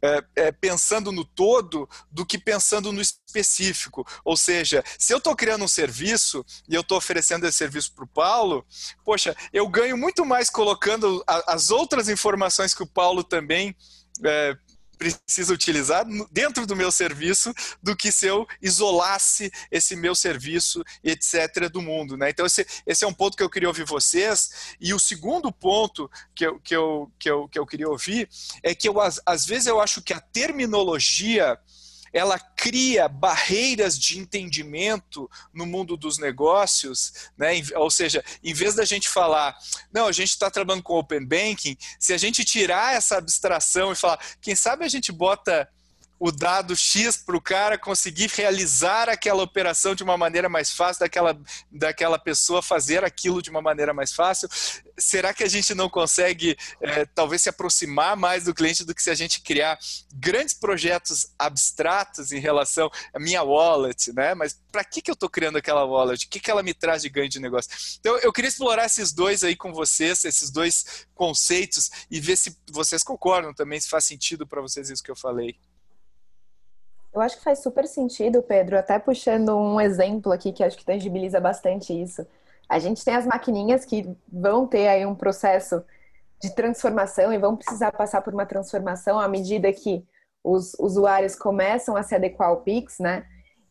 é, é, pensando no todo do que pensando no específico. Ou seja, se eu estou criando um serviço e eu estou oferecendo esse serviço para o Paulo, poxa, eu ganho muito mais colocando a, as outras informações que o Paulo também é, precisa utilizar dentro do meu serviço do que se eu isolasse esse meu serviço, etc., do mundo. Né? Então, esse, esse é um ponto que eu queria ouvir vocês. E o segundo ponto que eu, que eu, que eu, que eu queria ouvir é que eu, às, às vezes eu acho que a terminologia ela cria barreiras de entendimento no mundo dos negócios, né? ou seja, em vez da gente falar, não, a gente está trabalhando com Open Banking, se a gente tirar essa abstração e falar, quem sabe a gente bota o dado X para o cara conseguir realizar aquela operação de uma maneira mais fácil, daquela, daquela pessoa fazer aquilo de uma maneira mais fácil. Será que a gente não consegue, é, talvez, se aproximar mais do cliente do que se a gente criar grandes projetos abstratos em relação à minha wallet, né? Mas para que, que eu estou criando aquela wallet? O que, que ela me traz de ganho de negócio? Então, eu queria explorar esses dois aí com vocês, esses dois conceitos, e ver se vocês concordam também, se faz sentido para vocês isso que eu falei. Eu acho que faz super sentido, Pedro, até puxando um exemplo aqui que acho que tangibiliza bastante isso. A gente tem as maquininhas que vão ter aí um processo de transformação e vão precisar passar por uma transformação à medida que os usuários começam a se adequar ao Pix, né?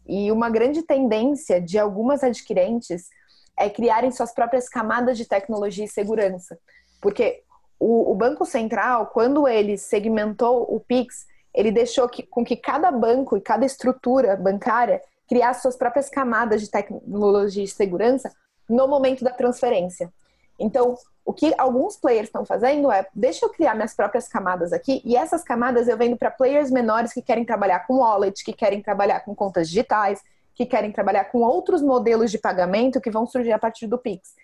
E uma grande tendência de algumas adquirentes é criarem suas próprias camadas de tecnologia e segurança. Porque o, o Banco Central, quando ele segmentou o Pix, ele deixou que, com que cada banco e cada estrutura bancária criasse suas próprias camadas de tecnologia e segurança no momento da transferência. Então, o que alguns players estão fazendo é, deixa eu criar minhas próprias camadas aqui, e essas camadas eu vendo para players menores que querem trabalhar com wallet, que querem trabalhar com contas digitais, que querem trabalhar com outros modelos de pagamento que vão surgir a partir do Pix.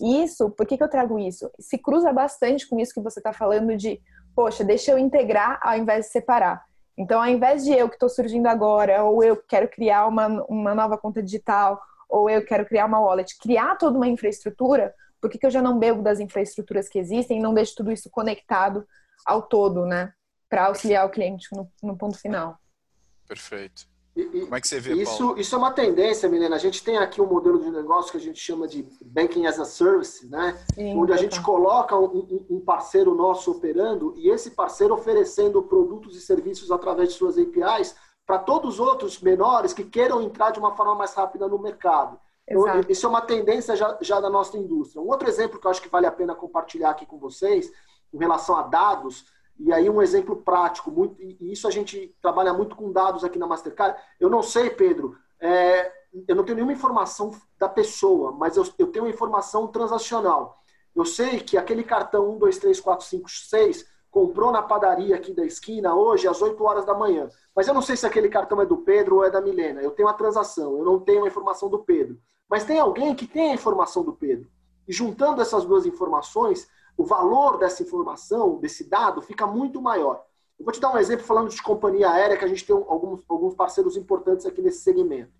E isso, por que, que eu trago isso? Se cruza bastante com isso que você está falando de poxa, deixa eu integrar ao invés de separar. Então, ao invés de eu que estou surgindo agora, ou eu quero criar uma, uma nova conta digital, ou eu quero criar uma wallet, criar toda uma infraestrutura, por que, que eu já não bebo das infraestruturas que existem e não deixo tudo isso conectado ao todo, né? Para auxiliar o cliente no, no ponto final. Perfeito. E, Como é que você vê, isso, Paulo? Isso é uma tendência, Milena. A gente tem aqui um modelo de negócio que a gente chama de Banking as a Service, né? Sim, onde a gente coloca um, um, parceiro nosso operando e esse parceiro oferecendo produtos e serviços através de suas APIs para todos os outros menores que queiram entrar de uma forma mais rápida no mercado. Então, isso é uma tendência já, já da nossa indústria. Um outro exemplo que eu acho que vale a pena compartilhar aqui com vocês, em relação a dados, e aí um exemplo prático, muito, e isso a gente trabalha muito com dados aqui na Mastercard. Eu não sei, Pedro, é, eu não tenho nenhuma informação da pessoa, mas eu, eu tenho informação transacional. Eu sei que aquele cartão 1, 2, 3, 4, 5, 6 comprou na padaria aqui da esquina hoje às 8 horas da manhã. Mas eu não sei se aquele cartão é do Pedro ou é da Milena. Eu tenho a transação, eu não tenho a informação do Pedro. Mas tem alguém que tem a informação do Pedro. E juntando essas duas informações, o valor dessa informação, desse dado, fica muito maior. Eu vou te dar um exemplo falando de companhia aérea, que a gente tem alguns, alguns parceiros importantes aqui nesse segmento.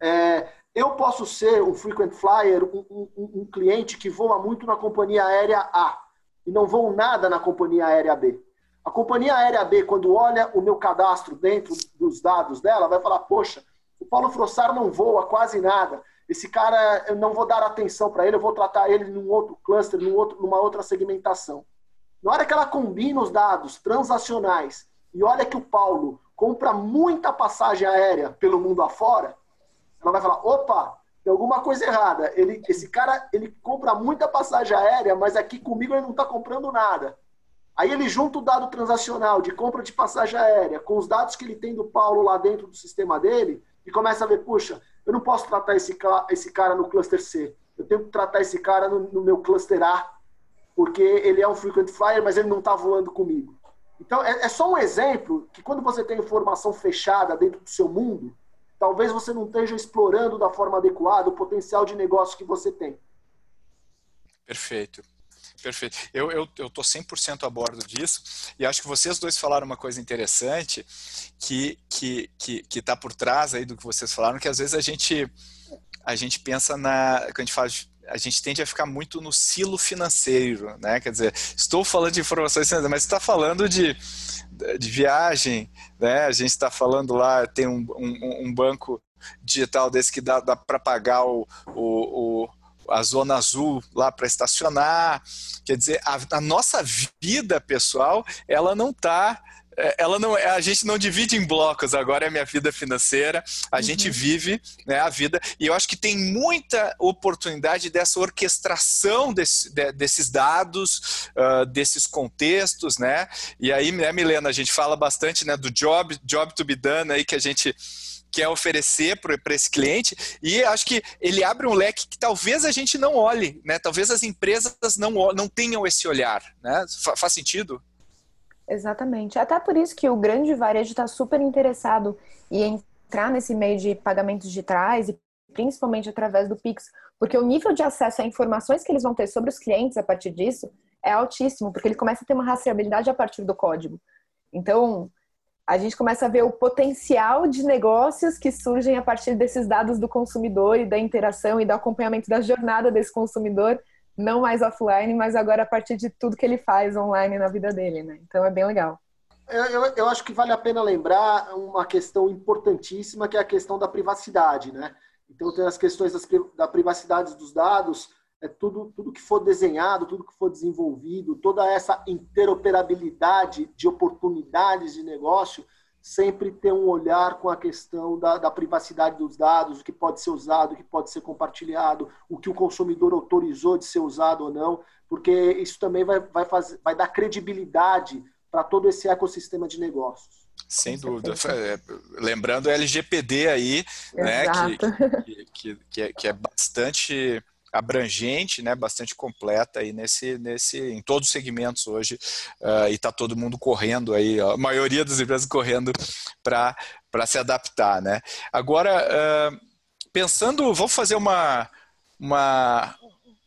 É, eu posso ser um frequent flyer, um, um, um, cliente que voa muito na companhia aérea A e não voo nada na companhia aérea B. A companhia aérea B, quando olha o meu cadastro dentro dos dados dela, vai falar: Poxa, o Paulo Frossar não voa quase nada. Esse cara, eu não vou dar atenção para ele, eu vou tratar ele num outro cluster, num outro, numa outra segmentação. Na hora que ela combina os dados transacionais e olha que o Paulo compra muita passagem aérea pelo mundo afora, ela vai falar: opa, tem alguma coisa errada. Ele, esse cara ele compra muita passagem aérea, mas aqui comigo ele não está comprando nada. Aí ele junta o dado transacional de compra de passagem aérea com os dados que ele tem do Paulo lá dentro do sistema dele e começa a ver, puxa, eu não posso tratar esse, esse cara no cluster C. Eu tenho que tratar esse cara no, no meu cluster A, porque ele é um frequent flyer, mas ele não está voando comigo. Então, é, é, só um exemplo que quando você tem informação fechada dentro do seu mundo, talvez você não esteja explorando da forma adequada o potencial de negócio que você tem. Perfeito. Perfeito. Eu eu, eu tô 100% a bordo disso e acho que vocês dois falaram uma coisa interessante que que que que está por trás aí do que vocês falaram, que às vezes a gente a gente pensa na quando a gente de, a gente tende a ficar muito no silo financeiro, né? Quer dizer, estou falando de informações financeiras, mas está falando de, de viagem, né? A gente está falando lá, tem um, um, um, banco digital desse que dá, dá para pagar o, o, o a zona azul lá para estacionar. Quer dizer, a, a, nossa vida pessoal, ela não está é, ela não a gente não divide em blocos agora é minha vida financeira a uhum. gente vive né, a vida e eu acho que tem muita oportunidade dessa orquestração desse, de, desses dados uh, desses contextos né e aí né Milena a gente fala bastante né do job job to be done aí que a gente quer oferecer para esse cliente e acho que ele abre um leque que talvez a gente não olhe, né? Talvez as empresas não, não tenham esse olhar, né? Faz sentido? Exatamente. Até por isso que o grande varejo está super interessado em entrar nesse meio de pagamentos digitais e principalmente através do Pix, porque o nível de acesso a informações que eles vão ter sobre os clientes a partir disso é altíssimo, porque ele começa a ter uma rastreabilidade a partir do código. Então, a gente começa a ver o potencial de negócios que surgem a partir desses dados do consumidor e da interação e do acompanhamento da jornada desse consumidor, não mais offline, mas agora a partir de tudo que ele faz online na vida dele, né? Então é bem legal. Eu, eu, eu acho que vale a pena lembrar uma questão importantíssima, que é a questão da privacidade, né? Então tem as questões das, da privacidade dos dados, é tudo, tudo que for desenhado, tudo que for desenvolvido, toda essa interoperabilidade de oportunidades de negócio, sempre ter um olhar com a questão da, da, privacidade dos dados, o que pode ser usado, o que pode ser compartilhado, o que o consumidor autorizou de ser usado ou não, porque isso também vai, vai, fazer, vai dar credibilidade para todo esse ecossistema de negócios. Sem dúvida. É, lembrando o LGPD aí, né, que, que, que, é, que é bastante abrangente, né, bastante completa aí nesse, nesse, em todos os segmentos hoje uh, e está todo mundo correndo aí, a maioria das empresas correndo para se adaptar, né? Agora, uh, pensando, vamos fazer uma, uma,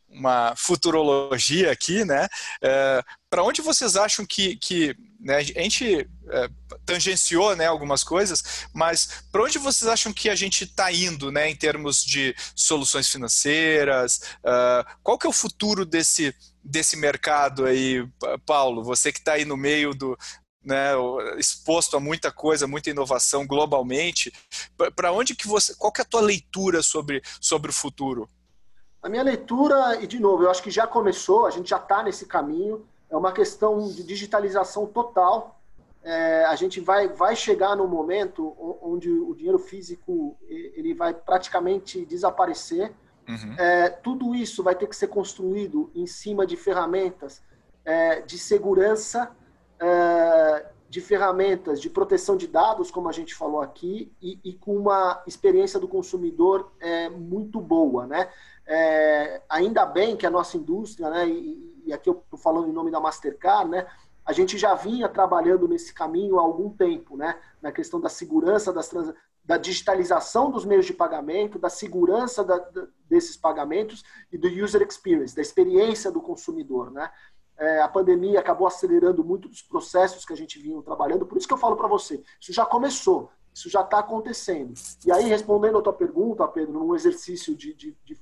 uma futurologia aqui, né? Uh, para onde vocês acham que, que né, a gente é, tangenciou né, algumas coisas, mas para onde vocês acham que a gente está indo né, em termos de soluções financeiras? Uh, qual que é o futuro desse, desse mercado aí, Paulo? Você que está aí no meio do, né, exposto a muita coisa, muita inovação globalmente. Para onde que você, qual que é a tua leitura sobre, sobre o futuro? A minha leitura, e de novo, eu acho que já começou, a gente já está nesse caminho é uma questão de digitalização total. É, a gente vai, vai chegar no momento onde o dinheiro físico ele vai praticamente desaparecer. Uhum. É, tudo isso vai ter que ser construído em cima de ferramentas é, de segurança, é, de ferramentas de proteção de dados, como a gente falou aqui, e, e com uma experiência do consumidor é, muito boa. Né? É, ainda bem que a nossa indústria, né, e, e aqui eu estou falando em nome da Mastercard, né? A gente já vinha trabalhando nesse caminho há algum tempo, né? Na questão da segurança das trans... da digitalização dos meios de pagamento, da segurança da, da, desses pagamentos e do user experience, da experiência do consumidor, né? É, a pandemia acabou acelerando muito dos processos que a gente vinha trabalhando, por isso que eu falo para você, isso já começou, isso já está acontecendo. E aí, respondendo a tua pergunta, Pedro, num exercício de, de, de,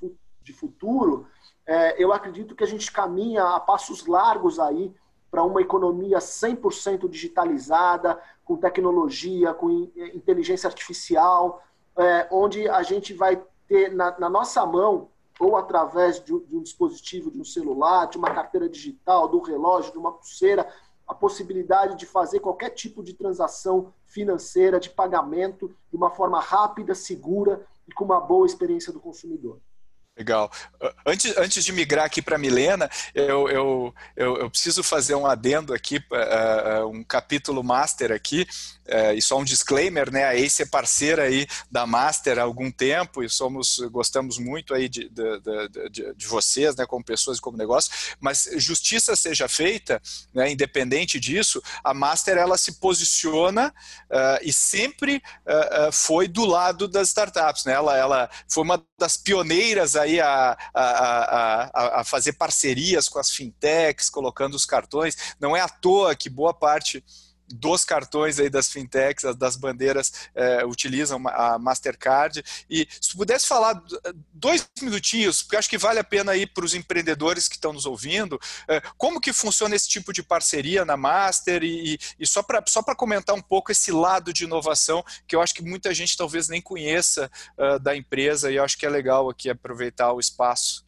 de futuro, é, eu acredito que a gente caminha a passos largos aí para uma economia 100% digitalizada, com tecnologia, com inteligência artificial, é, onde a gente vai ter na, na nossa mão, ou através de, de, um dispositivo, de um celular, de uma carteira digital, do relógio, de uma pulseira, a possibilidade de fazer qualquer tipo de transação financeira, de pagamento, de uma forma rápida, segura e com uma boa experiência do consumidor. Legal. Antes, antes de migrar aqui para Milena, eu, eu, eu, eu, preciso fazer um adendo aqui, uh, um capítulo master aqui, uh, e só um disclaimer, né? A Ace é parceira aí da Master há algum tempo e somos, gostamos muito aí de, de, de, de vocês, né, como pessoas e como negócio, mas justiça seja feita, né, independente disso, a Master ela se posiciona uh, e sempre foi do lado das startups, né? Ela, ela foi uma das pioneiras aí a, a, a, a, fazer parcerias com as fintechs, colocando os cartões. Não é à toa que boa parte dos cartões aí das fintechs, das bandeiras, é, utilizam a Mastercard. E se pudesse falar dois minutinhos, porque acho que vale a pena aí para os empreendedores que estão nos ouvindo, é, como que funciona esse tipo de parceria na Master e, e só para só comentar um pouco esse lado de inovação que eu acho que muita gente talvez nem conheça uh, da empresa e eu acho que é legal aqui aproveitar o espaço.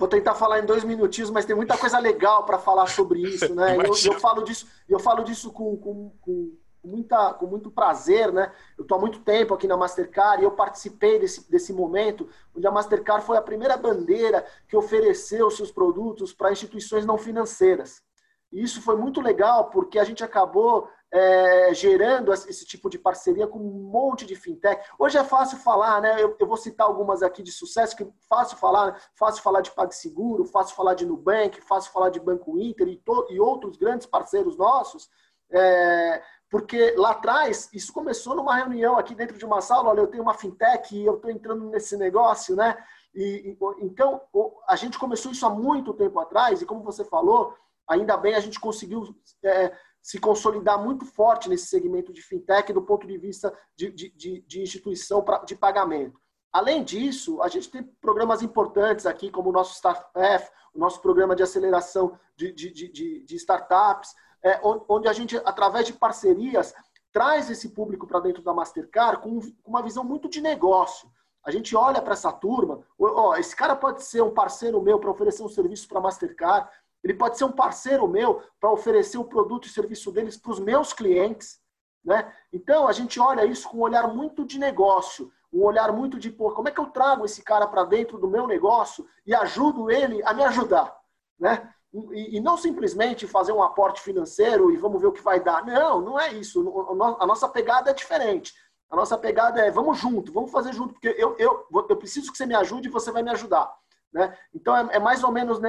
Vou tentar falar em dois minutinhos, mas tem muita coisa legal para falar sobre isso, né? Eu, eu, falo disso, eu falo disso com, com, com, muita, com muito prazer, né? Eu estou há muito tempo aqui na Mastercard e eu participei desse, desse momento onde a Mastercard foi a primeira bandeira que ofereceu seus produtos para instituições não financeiras. E isso foi muito legal porque a gente acabou é, gerando esse tipo de parceria com um monte de fintech. Hoje é fácil falar, né? Eu, eu vou citar algumas aqui de sucesso, que fácil falar, fácil falar de PagSeguro, fácil falar de Nubank, fácil falar de Banco Inter e, to, e outros grandes parceiros nossos. É, porque lá atrás, isso começou numa reunião aqui dentro de uma sala, olha, eu tenho uma fintech e eu estou entrando nesse negócio, né? E, e, então, a gente começou isso há muito tempo atrás, e como você falou, ainda bem a gente conseguiu é, se consolidar muito forte nesse segmento de fintech do ponto de vista de, de, de, de instituição pra, de pagamento. Além disso, a gente tem programas importantes aqui, como o nosso StartF, o nosso programa de aceleração de, de, de, startups, é, onde a gente, através de parcerias, traz esse público para dentro da Mastercard com uma visão muito de negócio. A gente olha para essa turma, ó, esse cara pode ser um parceiro meu para oferecer um serviço para a Mastercard, ele pode ser um parceiro meu para oferecer o produto e serviço deles para os meus clientes. Né? Então, a gente olha isso com um olhar muito de negócio, um olhar muito de, pô, como é que eu trago esse cara para dentro do meu negócio e ajudo ele a me ajudar? Né? E, e, não simplesmente fazer um aporte financeiro e vamos ver o que vai dar. Não, não é isso. A nossa pegada é diferente. A nossa pegada é vamos junto, vamos fazer junto, porque eu, eu, eu preciso que você me ajude e você vai me ajudar. Né? Então, é, é mais ou menos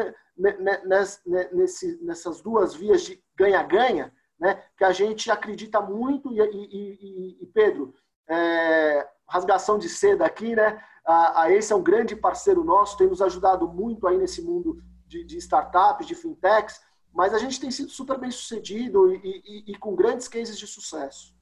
nesse, nessas duas vias de ganha-ganha né, que a gente acredita muito. E, e, e Pedro, é, rasgação de seda aqui, né? A, a esse é um grande parceiro nosso, tem nos ajudado muito aí nesse mundo de, de startups, de fintechs, mas a gente tem sido super bem sucedido e, e, e com grandes cases de sucesso.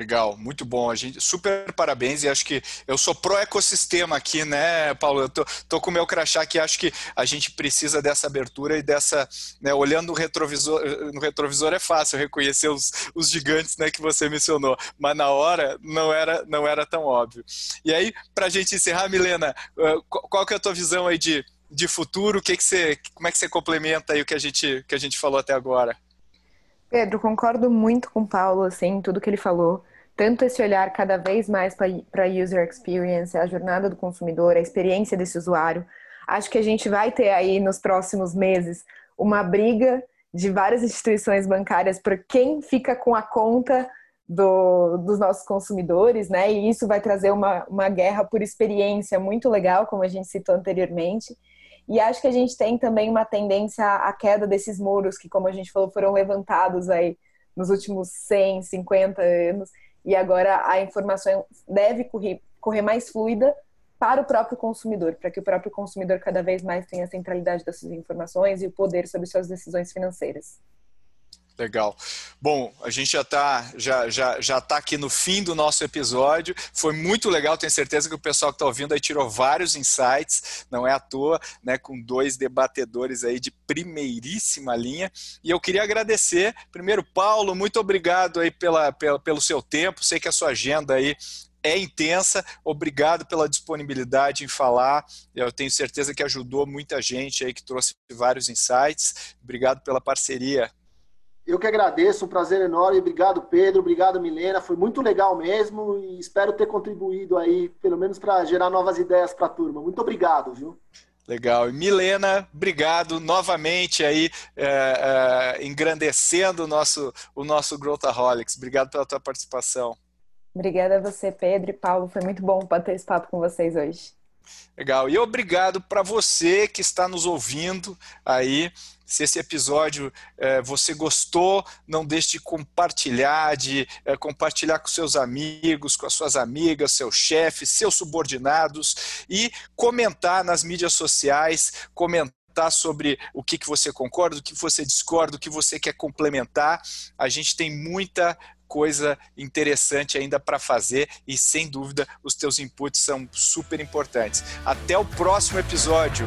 Legal, muito bom. A gente super parabéns e acho que eu sou pro ecossistema aqui, né, Paulo? Eu tô, tô com o meu crachá aqui, acho que a gente precisa dessa abertura e dessa, né, olhando no retrovisor, no retrovisor é fácil reconhecer os, os gigantes, né, que você mencionou, mas na hora não era não era tão óbvio. E aí, para a gente encerrar, Milena, qual que é a tua visão aí de, de futuro? O que que você, como é que você complementa aí o que a gente que a gente falou até agora? Pedro, concordo muito com o Paulo, assim, tudo que ele falou tanto esse olhar cada vez mais para a user experience, a jornada do consumidor, a experiência desse usuário. Acho que a gente vai ter aí nos próximos meses uma briga de várias instituições bancárias por quem fica com a conta do, dos nossos consumidores, né? E isso vai trazer uma, uma guerra por experiência muito legal, como a gente citou anteriormente. E acho que a gente tem também uma tendência à queda desses muros que, como a gente falou, foram levantados aí nos últimos 100, 50 anos e agora a informação deve correr, correr mais fluida para o próprio consumidor, para que o próprio consumidor cada vez mais tenha a centralidade das suas informações e o poder sobre suas decisões financeiras. Legal. Bom, a gente já está já, já, já tá aqui no fim do nosso episódio. Foi muito legal, tenho certeza que o pessoal que está ouvindo aí tirou vários insights, não é à toa, né? Com dois debatedores aí de primeiríssima linha. E eu queria agradecer, primeiro, Paulo, muito obrigado aí pela, pela, pelo seu tempo. Sei que a sua agenda aí é intensa. Obrigado pela disponibilidade em falar. Eu tenho certeza que ajudou muita gente aí que trouxe vários insights. Obrigado pela parceria. Eu que agradeço, um prazer enorme. Obrigado, Pedro. Obrigado, Milena. Foi muito legal mesmo e espero ter contribuído aí, pelo menos para gerar novas ideias para a turma. Muito obrigado, viu? Legal. E Milena, obrigado novamente aí, é, é, engrandecendo o nosso, o nosso Growthaholics. Obrigado pela tua participação. Obrigada a você, Pedro e Paulo. Foi muito bom bater esse papo com vocês hoje. Legal. E obrigado para você que está nos ouvindo aí. Se esse episódio é, você gostou, não deixe de compartilhar, de é, compartilhar com seus amigos, com as suas amigas, seus chefes, seus subordinados e comentar nas mídias sociais, comentar sobre o que, que você concorda, o que você discorda, o que você quer complementar. A gente tem muita coisa interessante ainda para fazer e sem dúvida os teus inputs são super importantes. Até o próximo episódio.